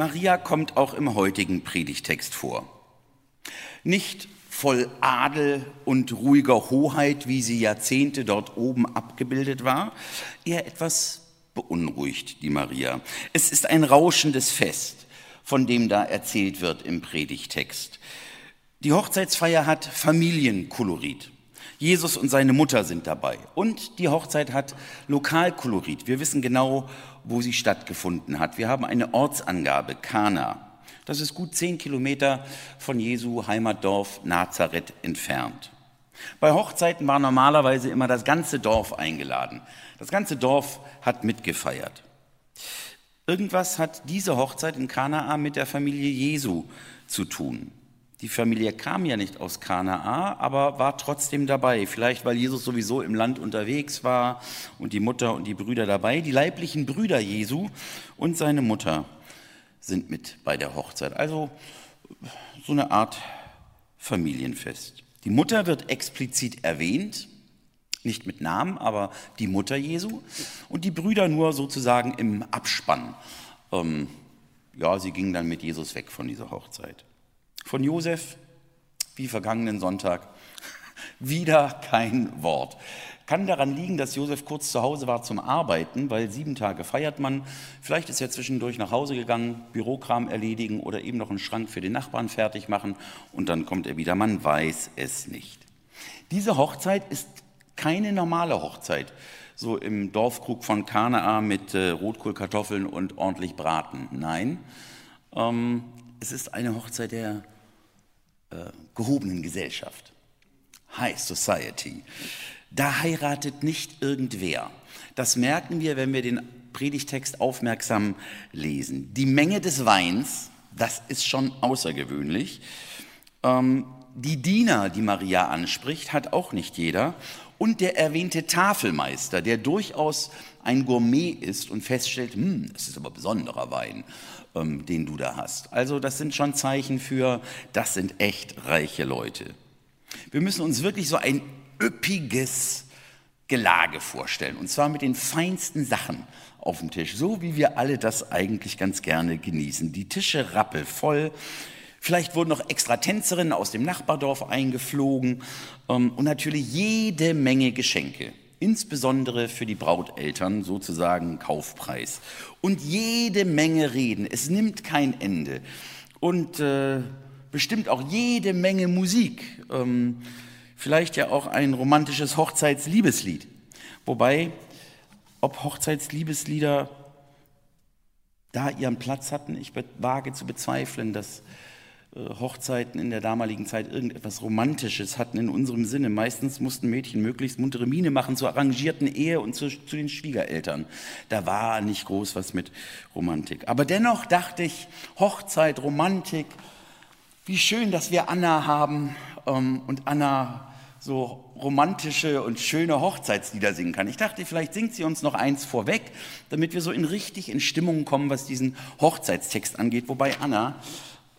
Maria kommt auch im heutigen Predigtext vor. Nicht voll Adel und ruhiger Hoheit, wie sie Jahrzehnte dort oben abgebildet war, eher etwas beunruhigt die Maria. Es ist ein rauschendes Fest, von dem da erzählt wird im Predigtext. Die Hochzeitsfeier hat Familienkolorit. Jesus und seine Mutter sind dabei. Und die Hochzeit hat Lokalkolorit. Wir wissen genau, wo sie stattgefunden hat. Wir haben eine Ortsangabe, Kana. Das ist gut zehn Kilometer von Jesu Heimatdorf Nazareth entfernt. Bei Hochzeiten war normalerweise immer das ganze Dorf eingeladen. Das ganze Dorf hat mitgefeiert. Irgendwas hat diese Hochzeit in Kanaa mit der Familie Jesu zu tun. Die Familie kam ja nicht aus Kanaa, aber war trotzdem dabei. Vielleicht, weil Jesus sowieso im Land unterwegs war und die Mutter und die Brüder dabei. Die leiblichen Brüder Jesu und seine Mutter sind mit bei der Hochzeit. Also so eine Art Familienfest. Die Mutter wird explizit erwähnt, nicht mit Namen, aber die Mutter Jesu und die Brüder nur sozusagen im Abspann. Ähm, ja, sie gingen dann mit Jesus weg von dieser Hochzeit. Von Josef, wie vergangenen Sonntag, wieder kein Wort. Kann daran liegen, dass Josef kurz zu Hause war zum Arbeiten, weil sieben Tage feiert man. Vielleicht ist er zwischendurch nach Hause gegangen, Bürokram erledigen oder eben noch einen Schrank für den Nachbarn fertig machen und dann kommt er wieder. Man weiß es nicht. Diese Hochzeit ist keine normale Hochzeit, so im Dorfkrug von Kanaa mit äh, Rotkohlkartoffeln und ordentlich Braten. Nein, ähm, es ist eine Hochzeit der äh, gehobenen Gesellschaft, High Society. Da heiratet nicht irgendwer. Das merken wir, wenn wir den Predigtext aufmerksam lesen. Die Menge des Weins, das ist schon außergewöhnlich. Ähm, die Diener, die Maria anspricht, hat auch nicht jeder. Und der erwähnte Tafelmeister, der durchaus ein Gourmet ist und feststellt, hm, das ist aber besonderer Wein, ähm, den du da hast. Also das sind schon Zeichen für, das sind echt reiche Leute. Wir müssen uns wirklich so ein üppiges Gelage vorstellen. Und zwar mit den feinsten Sachen auf dem Tisch. So wie wir alle das eigentlich ganz gerne genießen. Die Tische rappelvoll. Vielleicht wurden noch extra Tänzerinnen aus dem Nachbardorf eingeflogen. Ähm, und natürlich jede Menge Geschenke. Insbesondere für die Brauteltern sozusagen Kaufpreis. Und jede Menge Reden. Es nimmt kein Ende. Und äh, bestimmt auch jede Menge Musik. Ähm, vielleicht ja auch ein romantisches Hochzeitsliebeslied. Wobei, ob Hochzeitsliebeslieder da ihren Platz hatten, ich wage zu bezweifeln, dass Hochzeiten in der damaligen Zeit irgendetwas Romantisches hatten in unserem Sinne. Meistens mussten Mädchen möglichst muntere Miene machen zur arrangierten Ehe und zu, zu, den Schwiegereltern. Da war nicht groß was mit Romantik. Aber dennoch dachte ich, Hochzeit, Romantik, wie schön, dass wir Anna haben ähm, und Anna so romantische und schöne Hochzeitslieder singen kann. Ich dachte, vielleicht singt sie uns noch eins vorweg, damit wir so in richtig in Stimmung kommen, was diesen Hochzeitstext angeht. Wobei Anna,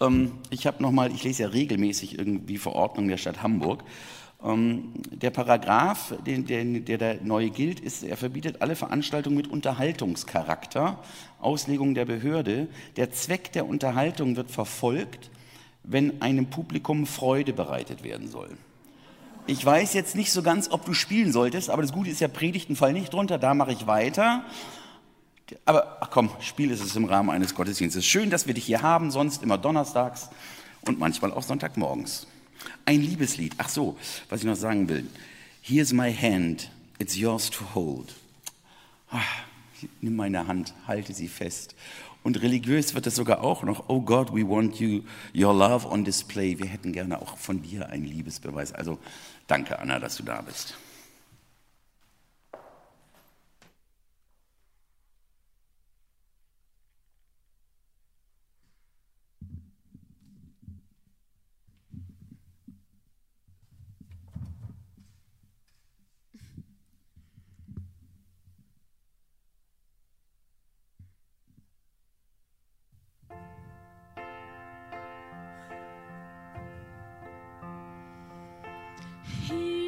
ähm, ich habe noch mal, ich lese ja regelmäßig irgendwie Verordnungen der Stadt Hamburg. Ähm, der Paragraph, den, den, der da neu gilt, ist, er verbietet alle Veranstaltungen mit Unterhaltungscharakter, Auslegung der Behörde. Der Zweck der Unterhaltung wird verfolgt, wenn einem Publikum Freude bereitet werden soll. Ich weiß jetzt nicht so ganz, ob du spielen solltest, aber das Gute ist ja, Predigten fallen nicht drunter, da mache ich weiter. Aber ach komm, Spiel ist es im Rahmen eines Gottesdienstes. Schön, dass wir dich hier haben, sonst immer donnerstags und manchmal auch sonntagmorgens. Ein Liebeslied. Ach so, was ich noch sagen will. Here's my hand, it's yours to hold. Ach, nimm meine Hand, halte sie fest. Und religiös wird es sogar auch noch, oh God, we want you, your love on display. Wir hätten gerne auch von dir einen Liebesbeweis. Also danke, Anna, dass du da bist.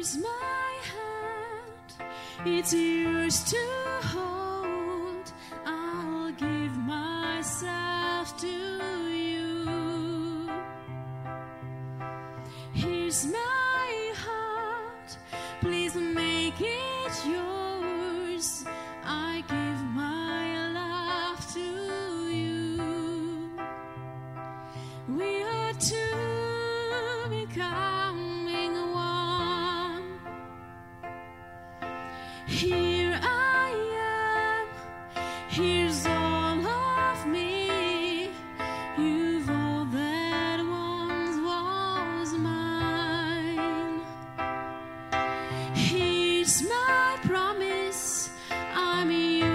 Here's my hand, it's yours to hold.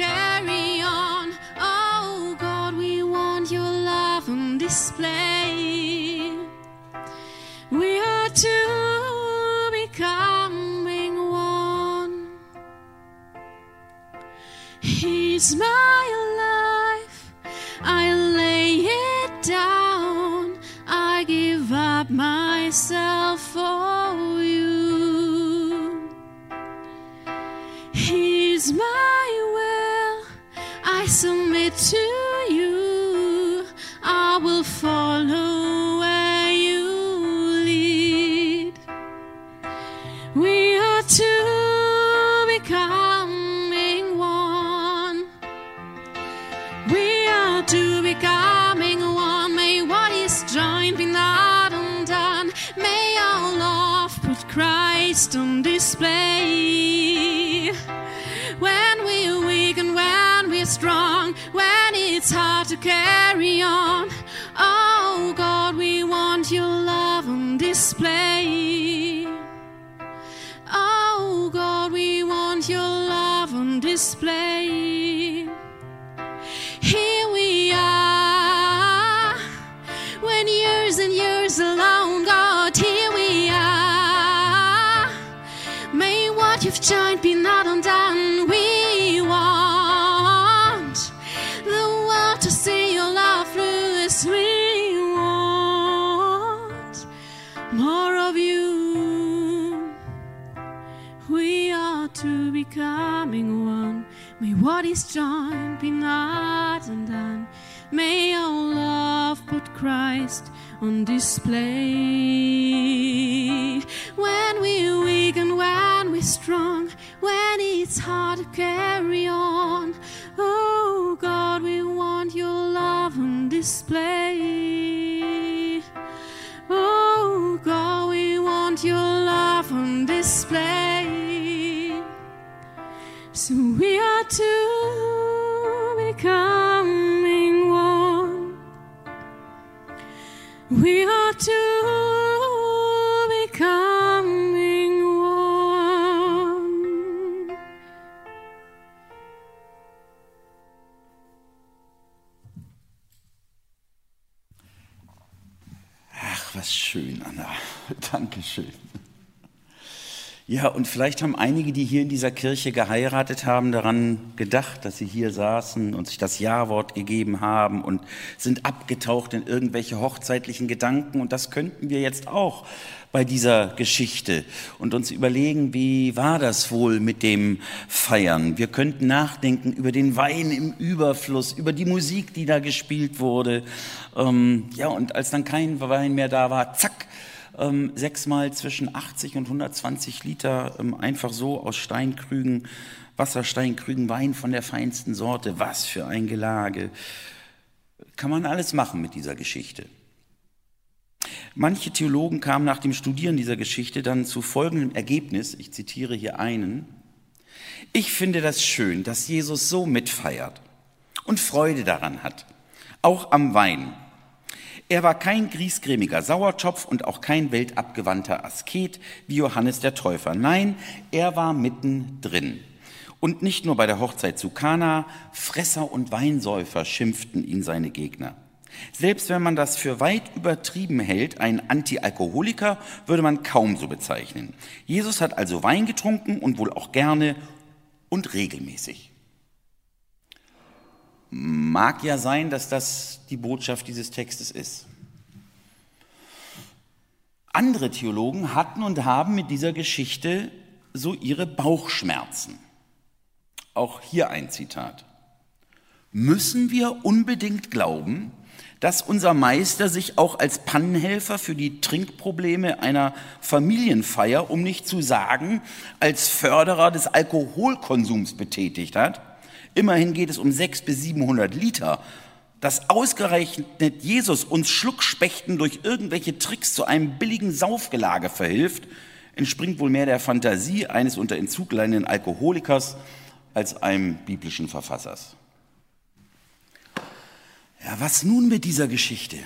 care. Your love on display. Oh God, we want your love on display. Here we are, when years and years alone, God, here we are. May what you've joined be not undone. We becoming one. May what is joined be not undone. May our love put Christ on display. When we're weak and when we're strong, when it's hard to carry on. Oh God, we want your love on display. Oh God, we want your love on display. So we are two becoming one. We are two Ja, und vielleicht haben einige, die hier in dieser Kirche geheiratet haben, daran gedacht, dass sie hier saßen und sich das Ja-Wort gegeben haben und sind abgetaucht in irgendwelche hochzeitlichen Gedanken. Und das könnten wir jetzt auch bei dieser Geschichte und uns überlegen, wie war das wohl mit dem Feiern? Wir könnten nachdenken über den Wein im Überfluss, über die Musik, die da gespielt wurde. Ähm, ja, und als dann kein Wein mehr da war, zack, ähm, sechsmal zwischen 80 und 120 Liter ähm, einfach so aus Steinkrügen, Wassersteinkrügen Wein von der feinsten Sorte. Was für ein Gelage. Kann man alles machen mit dieser Geschichte. Manche Theologen kamen nach dem Studieren dieser Geschichte dann zu folgendem Ergebnis, ich zitiere hier einen, ich finde das schön, dass Jesus so mitfeiert und Freude daran hat, auch am Wein. Er war kein griesgrämiger Sauertopf und auch kein weltabgewandter Asket wie Johannes der Täufer. Nein, er war mittendrin. Und nicht nur bei der Hochzeit zu Kana, Fresser und Weinsäufer schimpften ihn seine Gegner. Selbst wenn man das für weit übertrieben hält, ein Antialkoholiker würde man kaum so bezeichnen. Jesus hat also Wein getrunken und wohl auch gerne und regelmäßig. Mag ja sein, dass das die Botschaft dieses Textes ist. Andere Theologen hatten und haben mit dieser Geschichte so ihre Bauchschmerzen. Auch hier ein Zitat. Müssen wir unbedingt glauben, dass unser Meister sich auch als Pannenhelfer für die Trinkprobleme einer Familienfeier, um nicht zu sagen, als Förderer des Alkoholkonsums betätigt hat? Immerhin geht es um 600 bis 700 Liter. Dass ausgerechnet Jesus uns Schluckspechten durch irgendwelche Tricks zu einem billigen Saufgelage verhilft, entspringt wohl mehr der Fantasie eines unter Entzug leidenden Alkoholikers als einem biblischen Verfassers. Ja, was nun mit dieser Geschichte?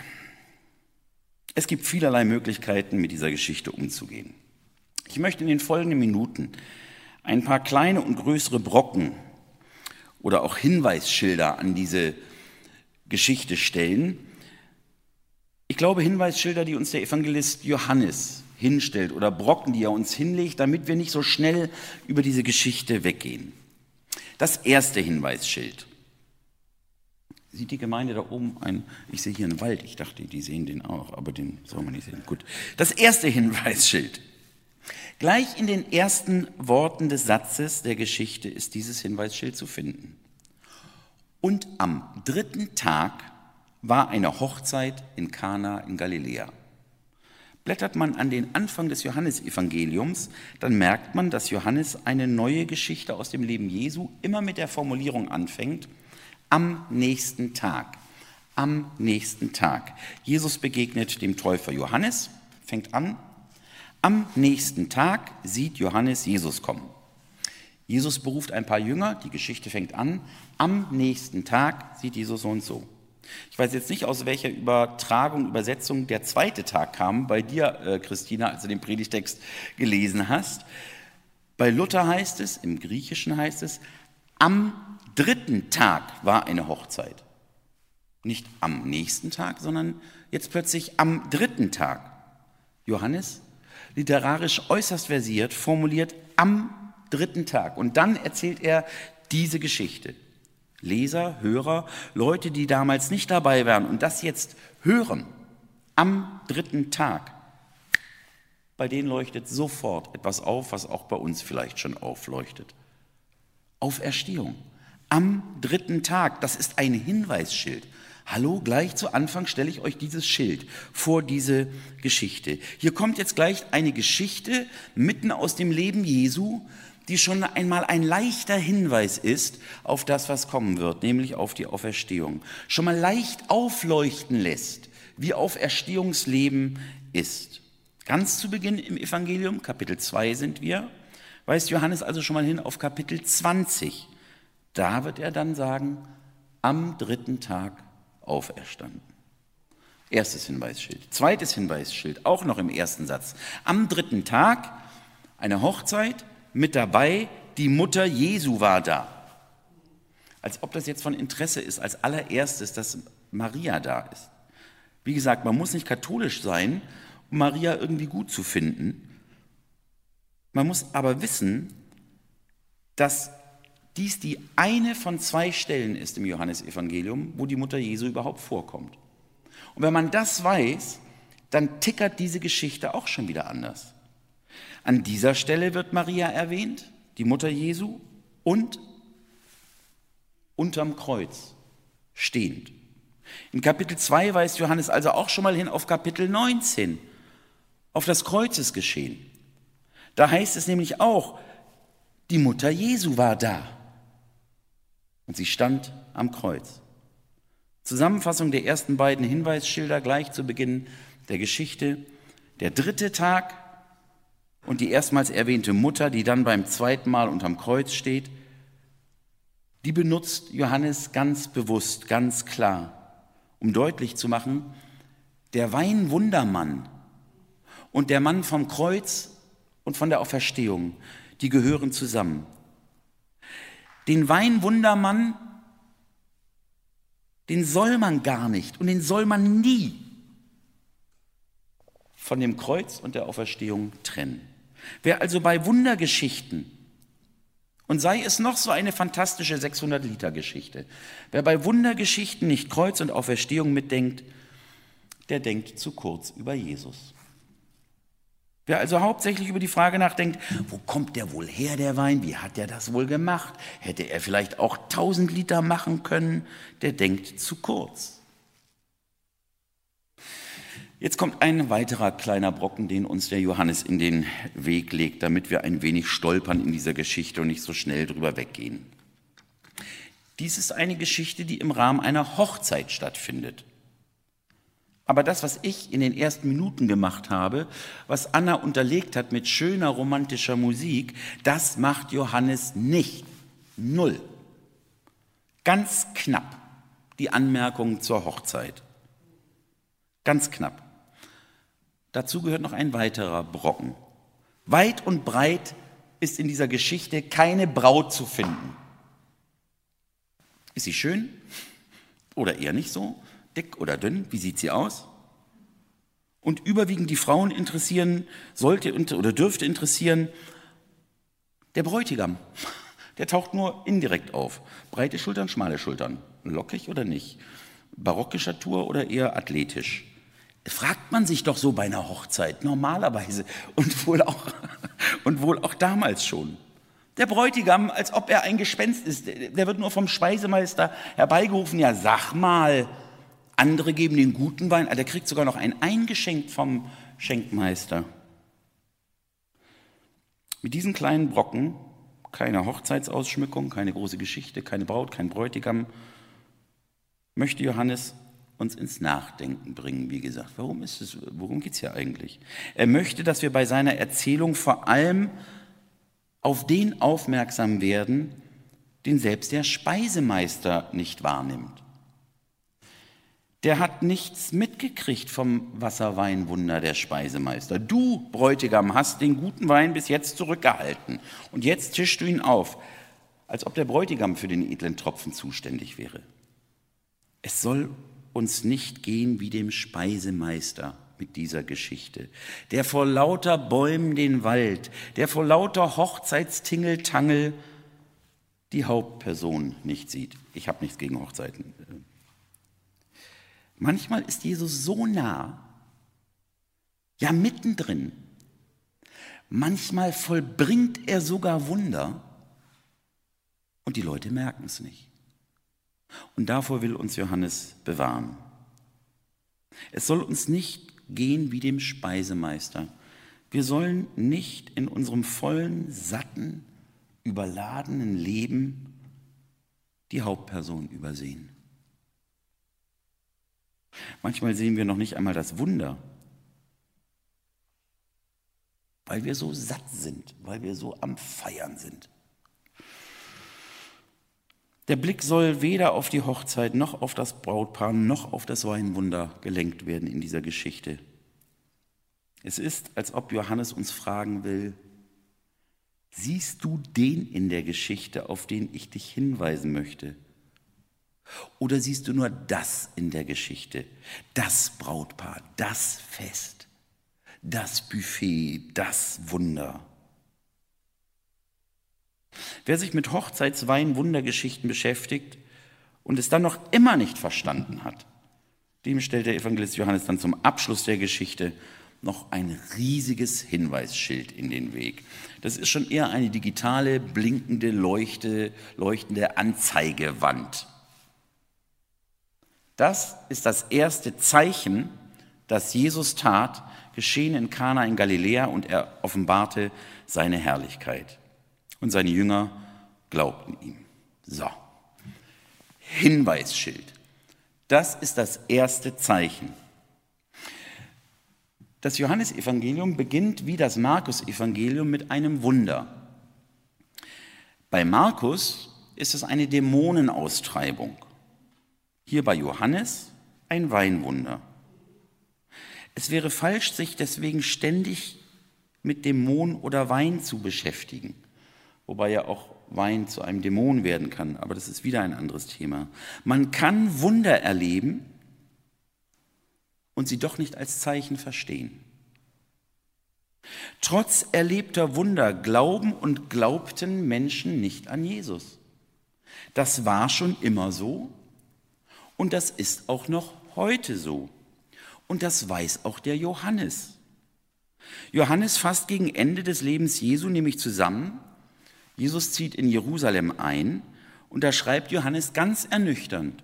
Es gibt vielerlei Möglichkeiten, mit dieser Geschichte umzugehen. Ich möchte in den folgenden Minuten ein paar kleine und größere Brocken oder auch Hinweisschilder an diese Geschichte stellen. Ich glaube Hinweisschilder, die uns der Evangelist Johannes hinstellt oder Brocken, die er uns hinlegt, damit wir nicht so schnell über diese Geschichte weggehen. Das erste Hinweisschild. Sieht die Gemeinde da oben ein? Ich sehe hier einen Wald. Ich dachte, die sehen den auch, aber den soll man nicht sehen. Gut. Das erste Hinweisschild. Gleich in den ersten Worten des Satzes der Geschichte ist dieses Hinweisschild zu finden. Und am dritten Tag war eine Hochzeit in Kana in Galiläa. Blättert man an den Anfang des Johannesevangeliums, dann merkt man, dass Johannes eine neue Geschichte aus dem Leben Jesu immer mit der Formulierung anfängt, am nächsten Tag. Am nächsten Tag. Jesus begegnet dem Täufer Johannes, fängt an. Am nächsten Tag sieht Johannes Jesus kommen. Jesus beruft ein paar Jünger, die Geschichte fängt an. Am nächsten Tag sieht Jesus so und so. Ich weiß jetzt nicht, aus welcher Übertragung, Übersetzung der zweite Tag kam, bei dir, äh, Christina, als du den Predigtext gelesen hast. Bei Luther heißt es, im Griechischen heißt es, am dritten Tag war eine Hochzeit. Nicht am nächsten Tag, sondern jetzt plötzlich am dritten Tag. Johannes, literarisch äußerst versiert, formuliert am dritten Tag. Und dann erzählt er diese Geschichte. Leser, Hörer, Leute, die damals nicht dabei waren und das jetzt hören, am dritten Tag, bei denen leuchtet sofort etwas auf, was auch bei uns vielleicht schon aufleuchtet. Auferstehung. Am dritten Tag, das ist ein Hinweisschild. Hallo, gleich zu Anfang stelle ich euch dieses Schild vor diese Geschichte. Hier kommt jetzt gleich eine Geschichte mitten aus dem Leben Jesu, die schon einmal ein leichter Hinweis ist auf das, was kommen wird, nämlich auf die Auferstehung. Schon mal leicht aufleuchten lässt, wie Auferstehungsleben ist. Ganz zu Beginn im Evangelium, Kapitel 2 sind wir, weist Johannes also schon mal hin auf Kapitel 20. Da wird er dann sagen, am dritten Tag auferstanden. Erstes Hinweisschild. Zweites Hinweisschild, auch noch im ersten Satz. Am dritten Tag eine Hochzeit, mit dabei, die Mutter Jesu war da. Als ob das jetzt von Interesse ist, als allererstes, dass Maria da ist. Wie gesagt, man muss nicht katholisch sein, um Maria irgendwie gut zu finden. Man muss aber wissen, dass dies die eine von zwei Stellen ist im Johannesevangelium, wo die Mutter Jesu überhaupt vorkommt. Und wenn man das weiß, dann tickert diese Geschichte auch schon wieder anders. An dieser Stelle wird Maria erwähnt, die Mutter Jesu, und unterm Kreuz stehend. In Kapitel 2 weist Johannes also auch schon mal hin auf Kapitel 19, auf das Kreuzesgeschehen. Da heißt es nämlich auch, die Mutter Jesu war da und sie stand am Kreuz. Zusammenfassung der ersten beiden Hinweisschilder gleich zu Beginn der Geschichte. Der dritte Tag und die erstmals erwähnte Mutter, die dann beim zweiten Mal unterm Kreuz steht, die benutzt Johannes ganz bewusst, ganz klar, um deutlich zu machen, der Weinwundermann und der Mann vom Kreuz und von der Auferstehung, die gehören zusammen. Den Weinwundermann Den soll man gar nicht und den soll man nie von dem Kreuz und der Auferstehung trennen. Wer also bei Wundergeschichten, und sei es noch so eine fantastische 600-Liter-Geschichte, wer bei Wundergeschichten nicht Kreuz und Auferstehung mitdenkt, der denkt zu kurz über Jesus. Wer also hauptsächlich über die Frage nachdenkt, wo kommt der wohl her, der Wein, wie hat er das wohl gemacht, hätte er vielleicht auch 1000 Liter machen können, der denkt zu kurz. Jetzt kommt ein weiterer kleiner Brocken, den uns der Johannes in den Weg legt, damit wir ein wenig stolpern in dieser Geschichte und nicht so schnell drüber weggehen. Dies ist eine Geschichte, die im Rahmen einer Hochzeit stattfindet. Aber das, was ich in den ersten Minuten gemacht habe, was Anna unterlegt hat mit schöner romantischer Musik, das macht Johannes nicht. Null. Ganz knapp die Anmerkung zur Hochzeit. Ganz knapp. Dazu gehört noch ein weiterer Brocken. Weit und breit ist in dieser Geschichte keine Braut zu finden. Ist sie schön oder eher nicht so? Dick oder dünn? Wie sieht sie aus? Und überwiegend die Frauen interessieren, sollte oder dürfte interessieren, der Bräutigam. Der taucht nur indirekt auf. Breite Schultern, schmale Schultern. Lockig oder nicht? Barocke Statur oder eher athletisch? Fragt man sich doch so bei einer Hochzeit normalerweise und wohl auch, und wohl auch damals schon. Der Bräutigam, als ob er ein Gespenst ist, der wird nur vom Speisemeister herbeigerufen. Ja, sag mal, andere geben den guten Wein, der kriegt sogar noch ein eingeschenkt vom Schenkmeister. Mit diesen kleinen Brocken, keine Hochzeitsausschmückung, keine große Geschichte, keine Braut, kein Bräutigam, möchte Johannes uns ins Nachdenken bringen, wie gesagt. Warum ist es, worum geht es hier eigentlich? Er möchte, dass wir bei seiner Erzählung vor allem auf den aufmerksam werden, den selbst der Speisemeister nicht wahrnimmt der hat nichts mitgekriegt vom Wasserweinwunder der Speisemeister. Du, Bräutigam, hast den guten Wein bis jetzt zurückgehalten und jetzt tischst du ihn auf, als ob der Bräutigam für den edlen Tropfen zuständig wäre. Es soll uns nicht gehen wie dem Speisemeister mit dieser Geschichte, der vor lauter Bäumen den Wald, der vor lauter Hochzeitstingeltangel die Hauptperson nicht sieht. Ich habe nichts gegen Hochzeiten. Manchmal ist Jesus so nah, ja mittendrin. Manchmal vollbringt er sogar Wunder und die Leute merken es nicht. Und davor will uns Johannes bewahren. Es soll uns nicht gehen wie dem Speisemeister. Wir sollen nicht in unserem vollen, satten, überladenen Leben die Hauptperson übersehen. Manchmal sehen wir noch nicht einmal das Wunder, weil wir so satt sind, weil wir so am Feiern sind. Der Blick soll weder auf die Hochzeit noch auf das Brautpaar noch auf das Weinwunder gelenkt werden in dieser Geschichte. Es ist, als ob Johannes uns fragen will, siehst du den in der Geschichte, auf den ich dich hinweisen möchte? Oder siehst du nur das in der Geschichte? Das Brautpaar, das Fest, das Buffet, das Wunder. Wer sich mit Hochzeitswein Wundergeschichten beschäftigt und es dann noch immer nicht verstanden hat, dem stellt der Evangelist Johannes dann zum Abschluss der Geschichte noch ein riesiges Hinweisschild in den Weg. Das ist schon eher eine digitale, blinkende, leuchte, leuchtende Anzeigewand. Das ist das erste Zeichen, das Jesus tat, geschehen in Kana in Galiläa und er offenbarte seine Herrlichkeit. Und seine Jünger glaubten ihm. So, Hinweisschild. Das ist das erste Zeichen. Das Johannesevangelium beginnt wie das Markus-Evangelium mit einem Wunder. Bei Markus ist es eine Dämonenaustreibung. Hier bei Johannes ein Weinwunder. Es wäre falsch, sich deswegen ständig mit Dämon oder Wein zu beschäftigen, wobei ja auch Wein zu einem Dämon werden kann, aber das ist wieder ein anderes Thema. Man kann Wunder erleben und sie doch nicht als Zeichen verstehen. Trotz erlebter Wunder glauben und glaubten Menschen nicht an Jesus. Das war schon immer so und das ist auch noch heute so. Und das weiß auch der Johannes. Johannes fasst gegen Ende des Lebens Jesu nämlich zusammen. Jesus zieht in Jerusalem ein und da schreibt Johannes ganz ernüchternd.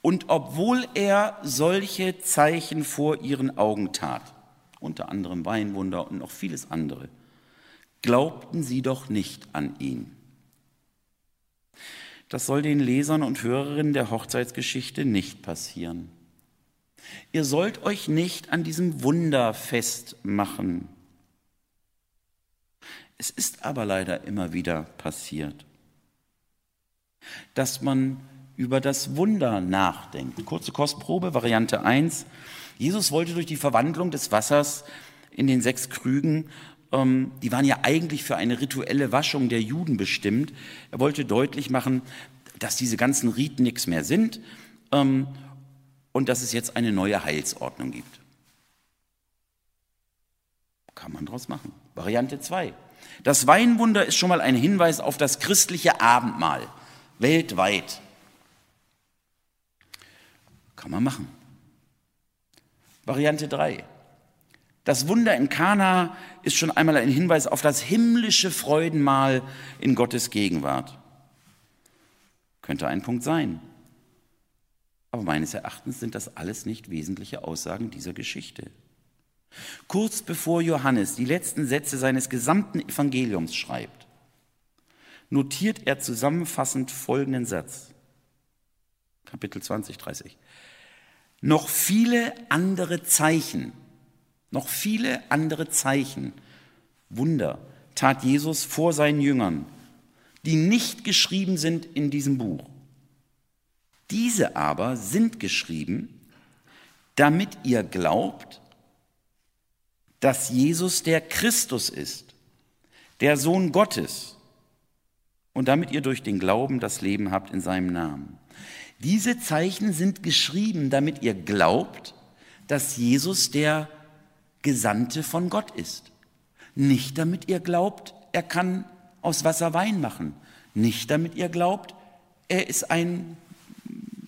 Und obwohl er solche Zeichen vor ihren Augen tat, unter anderem Weinwunder und noch vieles andere, glaubten sie doch nicht an ihn. Das soll den Lesern und Hörerinnen der Hochzeitsgeschichte nicht passieren. Ihr sollt euch nicht an diesem Wunder festmachen. Es ist aber leider immer wieder passiert, dass man über das Wunder nachdenkt. Kurze Kostprobe, Variante 1. Jesus wollte durch die Verwandlung des Wassers in den sechs Krügen, die waren ja eigentlich für eine rituelle Waschung der Juden bestimmt, er wollte deutlich machen, dass diese ganzen Riten nichts mehr sind ähm, und dass es jetzt eine neue Heilsordnung gibt. Kann man daraus machen. Variante 2. Das Weinwunder ist schon mal ein Hinweis auf das christliche Abendmahl weltweit. Kann man machen. Variante 3. Das Wunder in Kana ist schon einmal ein Hinweis auf das himmlische Freudenmahl in Gottes Gegenwart. Könnte ein Punkt sein. Aber meines Erachtens sind das alles nicht wesentliche Aussagen dieser Geschichte. Kurz bevor Johannes die letzten Sätze seines gesamten Evangeliums schreibt, notiert er zusammenfassend folgenden Satz. Kapitel 20, 30. Noch viele andere Zeichen, noch viele andere Zeichen, Wunder tat Jesus vor seinen Jüngern, die nicht geschrieben sind in diesem Buch. Diese aber sind geschrieben, damit ihr glaubt, dass Jesus der Christus ist, der Sohn Gottes, und damit ihr durch den Glauben das Leben habt in seinem Namen. Diese Zeichen sind geschrieben, damit ihr glaubt, dass Jesus der Gesandte von Gott ist. Nicht damit ihr glaubt, er kann aus Wasser Wein machen. Nicht damit ihr glaubt, er ist ein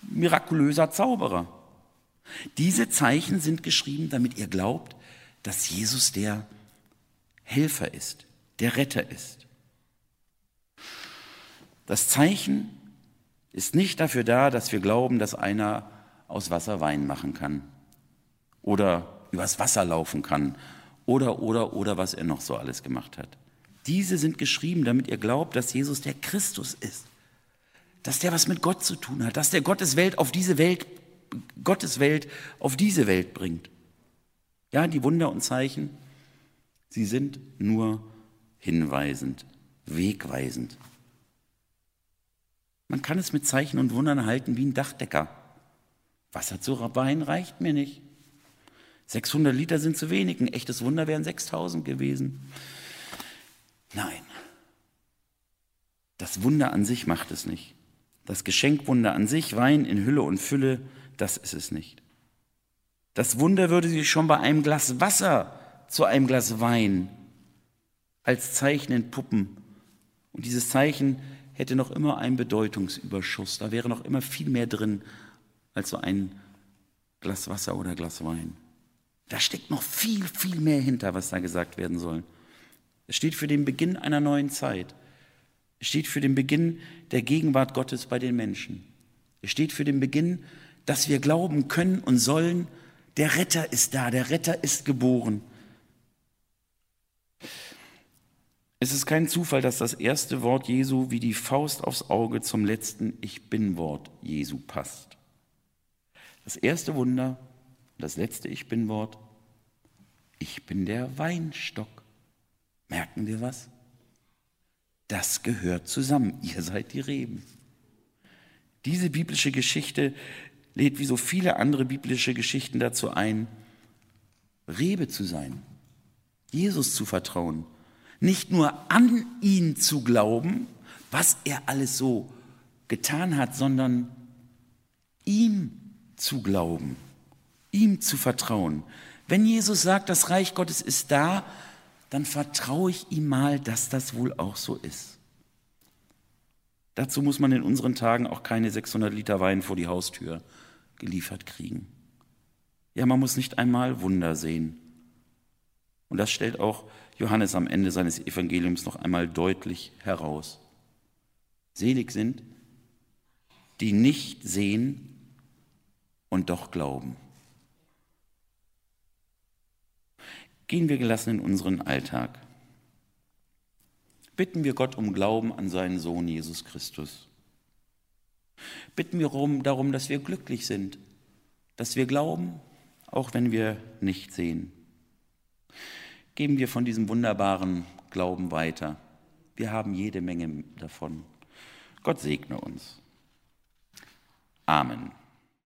mirakulöser Zauberer. Diese Zeichen sind geschrieben, damit ihr glaubt, dass Jesus der Helfer ist, der Retter ist. Das Zeichen ist nicht dafür da, dass wir glauben, dass einer aus Wasser Wein machen kann oder übers Wasser laufen kann oder, oder, oder was er noch so alles gemacht hat. Diese sind geschrieben, damit ihr glaubt, dass Jesus der Christus ist, dass der was mit Gott zu tun hat, dass der Gottes Welt auf diese Welt, Gottes Welt auf diese Welt bringt. Ja, die Wunder und Zeichen, sie sind nur hinweisend, wegweisend. Man kann es mit Zeichen und Wundern halten wie ein Dachdecker. Wasser zu Wein reicht mir nicht. 600 Liter sind zu wenig. Ein echtes Wunder wären 6000 gewesen. Nein. Das Wunder an sich macht es nicht. Das Geschenkwunder an sich, Wein in Hülle und Fülle, das ist es nicht. Das Wunder würde sich schon bei einem Glas Wasser zu einem Glas Wein als Zeichen entpuppen. Und dieses Zeichen hätte noch immer einen Bedeutungsüberschuss. Da wäre noch immer viel mehr drin als so ein Glas Wasser oder Glas Wein. Da steckt noch viel, viel mehr hinter, was da gesagt werden soll. Es steht für den Beginn einer neuen Zeit. Es steht für den Beginn der Gegenwart Gottes bei den Menschen. Es steht für den Beginn, dass wir glauben können und sollen, der Retter ist da, der Retter ist geboren. Es ist kein Zufall, dass das erste Wort Jesu wie die Faust aufs Auge zum letzten Ich bin Wort Jesu passt. Das erste Wunder, das letzte Ich bin Wort, ich bin der Weinstock. Merken wir was? Das gehört zusammen. Ihr seid die Reben. Diese biblische Geschichte lädt wie so viele andere biblische Geschichten dazu ein, Rebe zu sein, Jesus zu vertrauen, Nicht nur an ihn zu glauben, was er alles so getan hat, sondern ihm zu glauben, ihm zu vertrauen. Wenn Jesus sagt, das Reich Gottes ist da, dann vertraue ich ihm mal, dass das wohl auch so ist. Dazu muss man in unseren Tagen auch keine 600 Liter Wein vor die Haustür geliefert kriegen. Ja, man muss nicht einmal Wunder sehen. Und das stellt auch Johannes am Ende seines Evangeliums noch einmal deutlich heraus. Selig sind, die nicht sehen und doch glauben. Gehen wir gelassen in unseren Alltag. Bitten wir Gott um Glauben an seinen Sohn Jesus Christus. Bitten wir darum, dass wir glücklich sind, dass wir glauben, auch wenn wir nicht sehen. Geben wir von diesem wunderbaren Glauben weiter. Wir haben jede Menge davon. Gott segne uns. Amen.